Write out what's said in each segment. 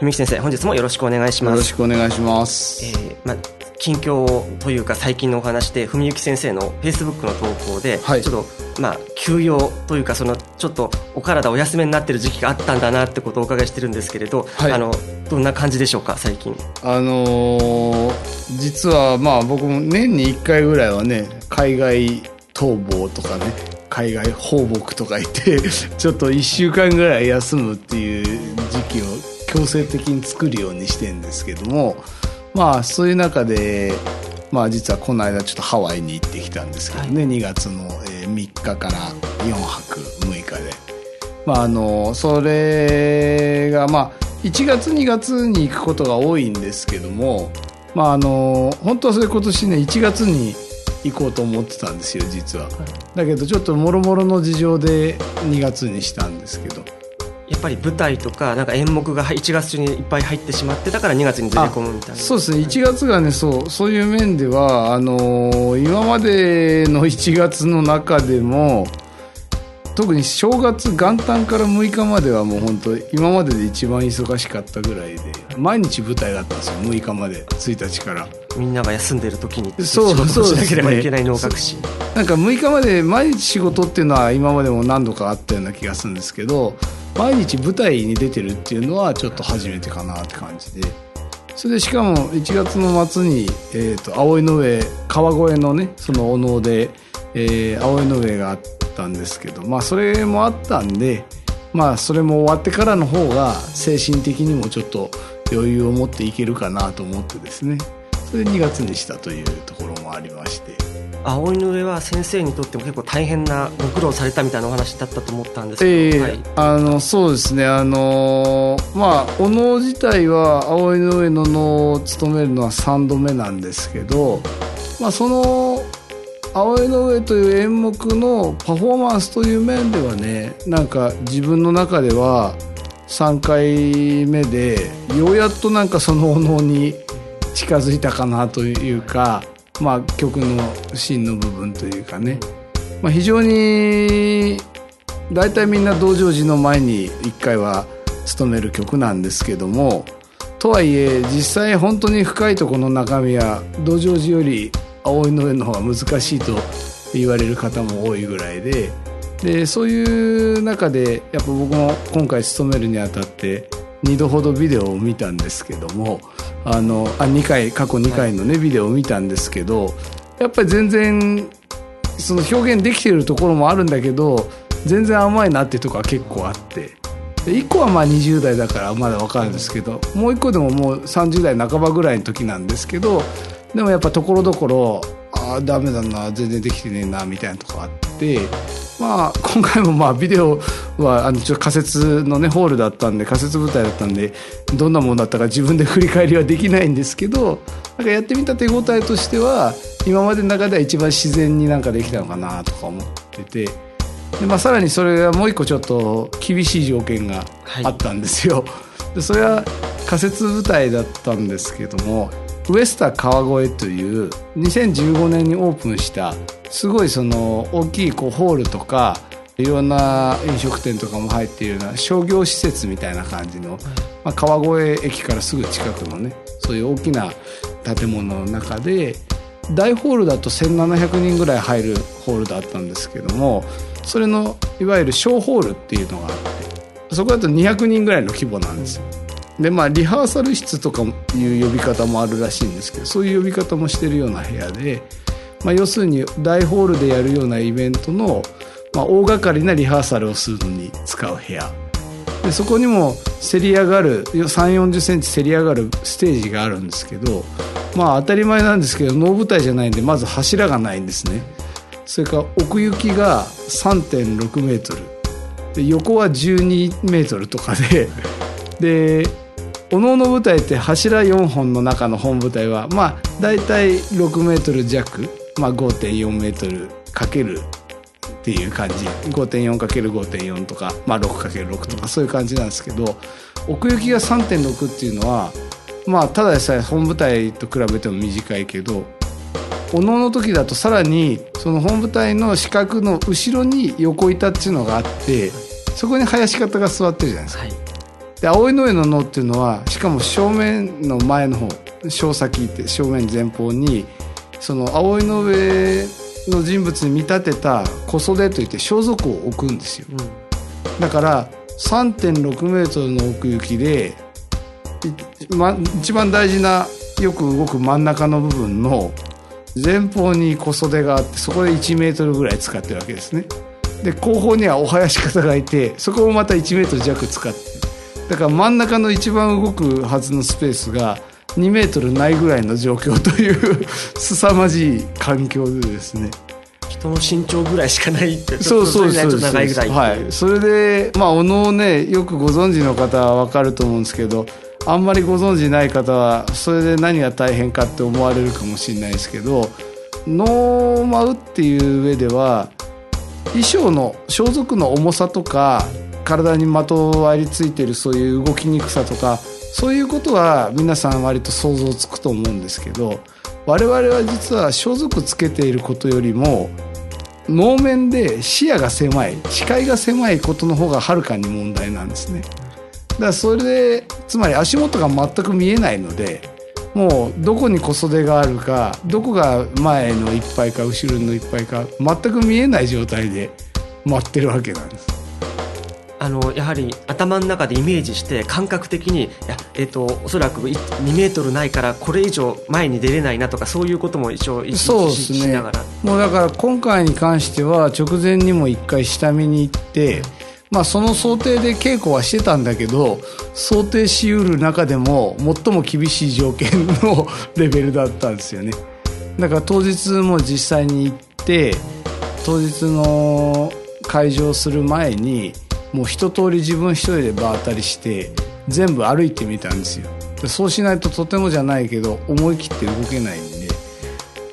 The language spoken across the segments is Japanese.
文幸先生本日もよろしくお願いします。よろしくお願いします、えーまあ近況というか最近のお話で文幸先生のフェイスブックの投稿で、はい。ちょっとまあ休養というかそのちょっとお体お休みになってる時期があったんだなってことをお伺いしてるんですけれど、はい。あのどんな感じでしょうか最近？あのー実はまあ僕も年に1回ぐらいはね海外逃亡とかね海外放牧とか言って ちょっと1週間ぐらい休むっていう時期を強制的に作るようにしてるんですけどもまあそういう中でまあ実はこの間ちょっとハワイに行ってきたんですけどね、2月のえー3日から4泊6日で。まあ、あのそれが、まあ、1月2月に行くことが多いんですけども、まあ、あの本当はそれ今年ね1月に行こうと思ってたんですよ実は。だけどちょっともろもろの事情で2月にしたんですけど。やっぱり舞台とかなんか演目が1月中にいっぱい入ってしまってだから2月にずれ込むみたいな。そうですね。1月がねそうそういう面ではあのー今までの1月の中でも特に正月元旦から6日まではもう本当今までで一番忙しかったぐらいで毎日舞台だったんですよ。6日まで1日から。みんなが休んでる時にそう仕事をしなければいけない能楽師なんか6日まで毎日仕事っていうのは今までも何度かあったような気がするんですけど毎日舞台に出てるっていうのはちょっと初めてかなって感じでそれでしかも1月の末に、えー、と葵の上川越のねそのお能で、えー、葵の上があったんですけどまあそれもあったんでまあそれも終わってからの方が精神的にもちょっと余裕を持っていけるかなと思ってですねそれで2月にしたというところもありまして。葵の上は先生にとっても結構大変なご苦労されたみたいなお話だったと思ったんですけど、ええはい、あのそうですね。あのーまあお能自体は葵の上の能を務めるのは3度目なんですけど、まあ、その葵の上という演目のパフォーマンスという面ではねなんか自分の中では3回目でようやっとなんかそのお能に近づいたかなというか、まあ、曲の芯の部分というかね、まあ、非常に大体みんな道成寺の前に1回は務める曲なんですけどもとはいえ実際本当に深いとこの中身は道成寺より葵の上の方が難しいと言われる方も多いぐらいで。でそういう中でやっぱ僕も今回務めるにあたって2度ほどビデオを見たんですけどもあのあ2回過去2回のねビデオを見たんですけどやっぱり全然その表現できてるところもあるんだけど全然甘いなっていうところは結構あって。で1個はまあ20代だからまだ分かるんですけどもう1個でももう30代半ばぐらいの時なんですけどでもやっぱところどころああダメだな全然できてねえなみたいなとこあってまあ今回もまあビデオはあのちょっと仮設のねホールだったんで仮設舞台だったんでどんなものだったか自分で振り返りはできないんですけどなんかやってみた手応えとしては今までの中では一番自然になんかできたのかなとか思っててで、まあ、さらにそれがもう一個ちょっと厳しい条件があったんですよ。でそれは仮設舞台だったんですけどもウエスタ川越という2015年にオープンしたすごいその大きいこうホールとかいろんな飲食店とかも入っているような商業施設みたいな感じの、まあ、川越駅からすぐ近くのねそういう大きな建物の中で大ホールだと1700人ぐらい入るホールだったんですけどもそれのいわゆる小ホールっていうのがあってそこだと200人ぐらいの規模なんですよ。でまあリハーサル室とかいう呼び方もあるらしいんですけどそういう呼び方もしてるような部屋で、まあ、要するに大ホールでやるようなイベントの、まあ、大掛かりなリハーサルをするのに使う部屋。でそこにもせり上がる3 4 0センチせり上がるステージがあるんですけどまあ当たり前なんですけど能舞台じゃないんでまず柱がないんですね。それから奥行きが3.6メートル。で横は12メートルとかででおのおの舞台って柱4本の中の本舞台はまあ大体6メートル弱、まあ、5.4メートルかけるっていう感じ。5.4×5.4 とか、まあ、6×6 とかそういう感じなんですけど奥行きが3.6っていうのはまあただでさえ本舞台と比べても短いけどお能の時だとさらにその本舞台の四角の後ろに横板っていうのがあってそこに林方が座ってるじゃないですか。はいで葵の上の能っていうのはしかも正面の前の方正先って正面前方にその葵の上の人物に見立てた小袖といって装束を置くんですよ。うん。だから3.6メートルの奥行きで、いま、一番大事なよく動く真ん中の部分の前方に小袖があってそこで1メートルぐらい使ってるわけですね。で後方にはお囃子方がいてそこもまた1メートル弱使ってだから真ん中の一番動くはずのスペースが2メートルないぐらいの状況という凄まじい環境でですね。人の身長ぐらいしかないってそうそうそうちょっと長いぐらいはい。それでまあお能をねよくご存知の方は分かると思うんですけどあんまりご存知ない方はそれで何が大変かって思われるかもしれないですけど能を舞うっていう上では衣装の装束の重さとか体にまとわりついてるそういう動きにくさとかそういうことは皆さん割と想像つくと思うんですけど我々は実は装束つけていることよりも能面で視野が狭い視界が狭いことの方がはるかに問題なんですね。だからそれでつまり足元が全く見えないのでもうどこに小袖があるかどこが前のいっぱいか後ろのいっぱいか全く見えない状態で待ってるわけなんです。あのやはり頭の中でイメージして感覚的にいや、えっとおそらくい2メートルないからこれ以上前に出れないなとかそういうことも一応意識し,、ながら。もうだから今回に関しては直前にも一回下見に行って、まあその想定で稽古はしてたんだけど想定しうる中でも最も厳しい条件の レベルだったんですよね。だから当日も実際に行って当日の会場する前にもう一通り自分一人で場当たりして全部歩いてみたんですよ。でそうしないととてもじゃないけど思い切って動けないんで。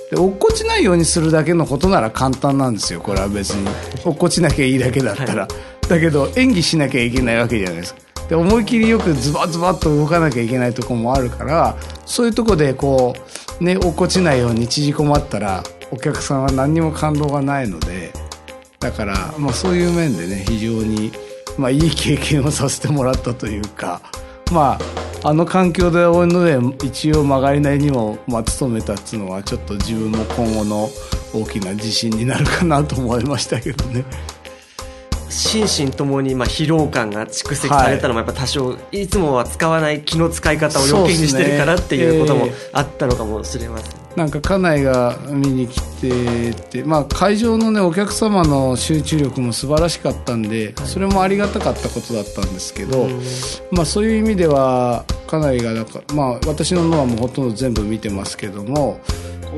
で落っこちないようにするだけのことなら簡単なんですよ。これは別に。落っこちなきゃいいだけだったら、だけど演技しなきゃいけないわけじゃないですか。で思い切りよくズバズバっと動かなきゃいけないとこもあるからそういうとこでこうね落っこちないように縮こまったらお客さんは何にも感動がないのでだから、まあ、そういう面でね非常に、まあ、いい経験をさせてもらったというかまああの環境で俺ので一応曲がりなりにも、まあ、務めたっていうのはちょっと自分も今後の大きな自信になるかなと思いましたけどね。心身ともにまあ疲労感が蓄積されたのもやっぱ多少、い、つもは使わない気の使い方を余計にしてるからっていうこともあったのかもしれません、なんか家内が見に来てて、まあ、会場のねお客様の集中力も素晴らしかったんで、それもありがたかったことだったんですけど、うん。まあ、そういう意味では家内がなんか、まあ、私の脳はもうほとんど全部見てますけども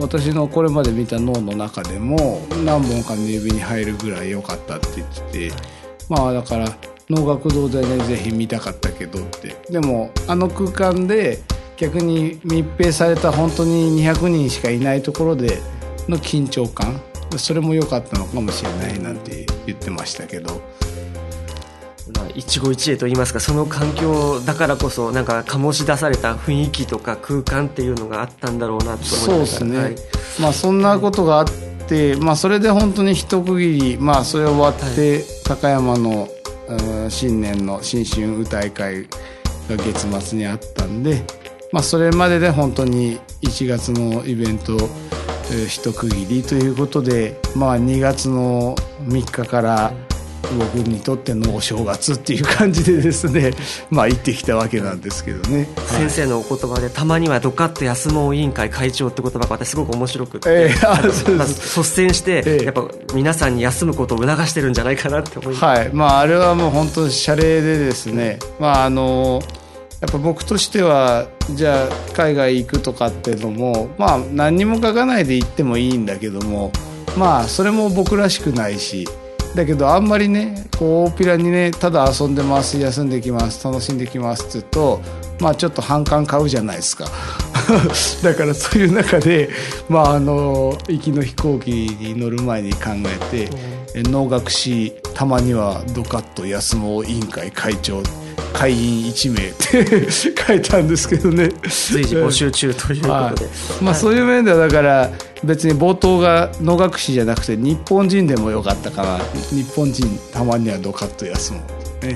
私のこれまで見た脳の中でも何本かの指に入るぐらい良かったって言っててまあだから能楽堂でねぜひ見たかったけどって。でもあの空間で逆に密閉された本当に200人しかいないところでの緊張感それも良かったのかもしれないなんて言ってましたけど。まあ、一期一会といいますかその環境だからこそなんか醸し出された雰囲気とか空間っていうのがあったんだろうなと思いながらそうですね、はい。まあそんなことがあって、まあ、それで本当に一区切り、まあ、それ終わって、高山のうん新年の新春歌い会が月末にあったんで、まあ、それまでで本当に1月のイベント、えー一区切りということで、まあ、2月の3日から僕にとってのお正月っていう感じでですね まあ行ってきたわけなんですけどね。先生のお言葉でたまにはドカッと休もう委員会会長って言葉が私すごく面白くて、えー率先して、ええ。やっぱ皆さんに休むことを促してるんじゃないかなって思います、はい。まああれはもう本当謝礼でですねまああのやっぱ僕としてはじゃあ海外行くとかっていうのもまあ何にも書かないで行ってもいいんだけどもまあそれも僕らしくないしだけどあんまりねこう大っぴらにねただ遊んでます休んできます楽しんできますって言うとまあちょっと反感買うじゃないですか。だからそういう中でまああの行きの飛行機に乗る前に考えて、え能楽師たまにはドカッと休もう委員会会長会員1名って書いたんですけどね。随時募集中ということで、はい。まあ、そういう面ではだから別に冒頭が能楽師じゃなくて日本人でもよかったから日本人たまにはドカッと休もう、ね。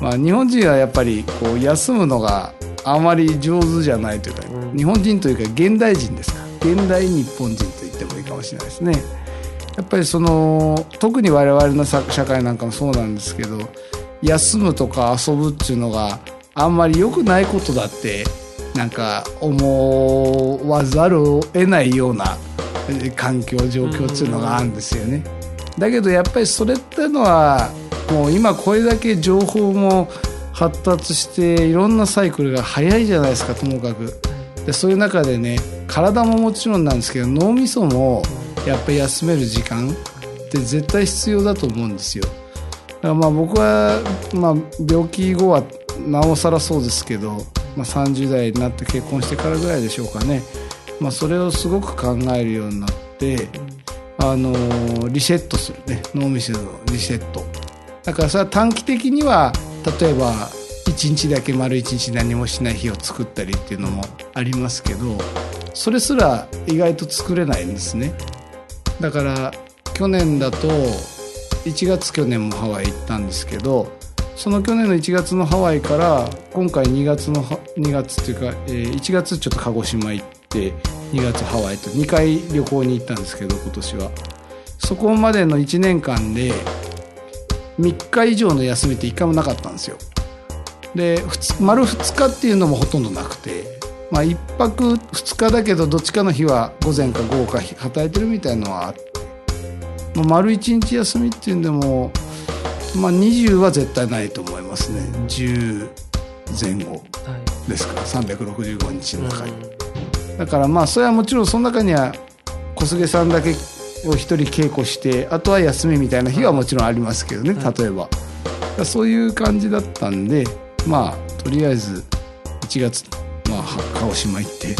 まあ、日本人はやっぱりこう休むのがあまり上手じゃないというか、うん。日本人というか現代人ですか現代日本人と言ってもいいかもしれないですね。やっぱりその特に我々のさ社会なんかもそうなんですけど休むとか遊ぶっていうのがあんまり良くないことだってなんか思わざるを得ないような環境状況っていうのがあるんですよね。だけどやっぱりそれってのはもう今これだけ情報も発達していろんなサイクルが早いじゃないですかともかく。でそういう中でね体ももちろんなんですけど脳みそもやっぱり休める時間って絶対必要だと思うんですよ。からまあ僕は、まあ、病気後はなおさらそうですけど、まあ、30代になって結婚してからぐらいでしょうかね、まあ、それをすごく考えるようになって、あのリセットするね。脳みそのリセット。だからそれは短期的には例えば1日だけ丸1日何もしない日を作ったりっていうのもありますけどそれすら意外と作れないんですね。だから去年だと1月去年もハワイ行ったんですけどその去年の1月のハワイから今回2月の2月っていうか、えー1月ちょっと鹿児島行って2月ハワイと2回旅行に行ったんですけど今年は。そこまでの1年間で3日以上の休みって1回もなかったんですよ。で丸2日っていうのもほとんどなくてまあ1泊2日だけどどっちかの日は午前か午後か働いてるみたいのはあってまあ丸1日休みっていうんでもまあ20は絶対ないと思いますね。10前後はい。ですから365日の中に、うん。だからまあそれはもちろんその中には小菅さんだけを一人稽古してあとは休みみたいな日はもちろんありますけどね、はい。例えば。そういう感じだったんでまあとりあえず1月、まあ、は鹿児島行って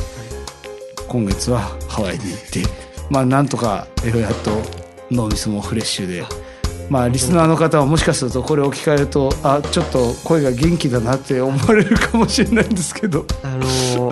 今月はハワイに行ってまあなんとかようやっと脳みそもフレッシュで。まあ、リスナーの方はもしかするとこれを聞かれるとあちょっと声が元気だなって思われるかもしれないんですけどあの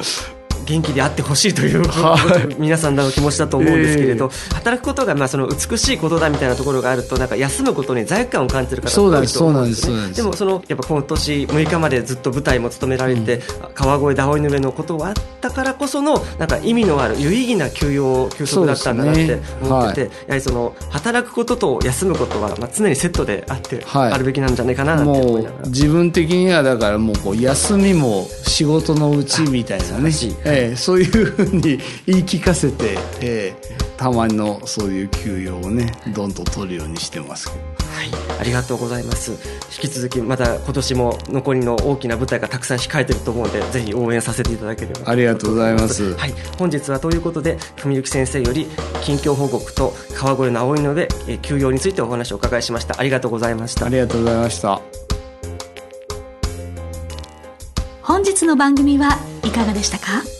ー元気であってほしいという、はい。皆さんの気持ちだと思うんですけれど、働くことがまあその美しいことだみたいなところがあるとなんか休むことに罪悪感を感じてる方が多いと思うんですそうなんですねでもそのやっぱ今年6日までずっと舞台も務められて、川越ダオイの上のことがあったからこそのなんか意味のある有意義な休養休息だったんだなって思ってて、はい。やはりその働くことと休むことはまあ常にセットであって、はい。あるべきなんじゃないかなて思もいながら。う。自分的にはだからもうこう休みも仕事のうちみたいなねええそういうふうに言い聞かせて、ええたまにのそういう休養をねどんどん取るようにしてますけど。はい、ありがとうございます。引き続きまた今年も残りの大きな舞台がたくさん控えていると思うので、ぜひ応援させていただければありがとうございます。はい、本日はということで、文幸先生より近況報告と川越の葵の上、えー休養についてお話をお伺いしました。ありがとうございました。あ。りがとうございました。本日の番組はいかがでしたか？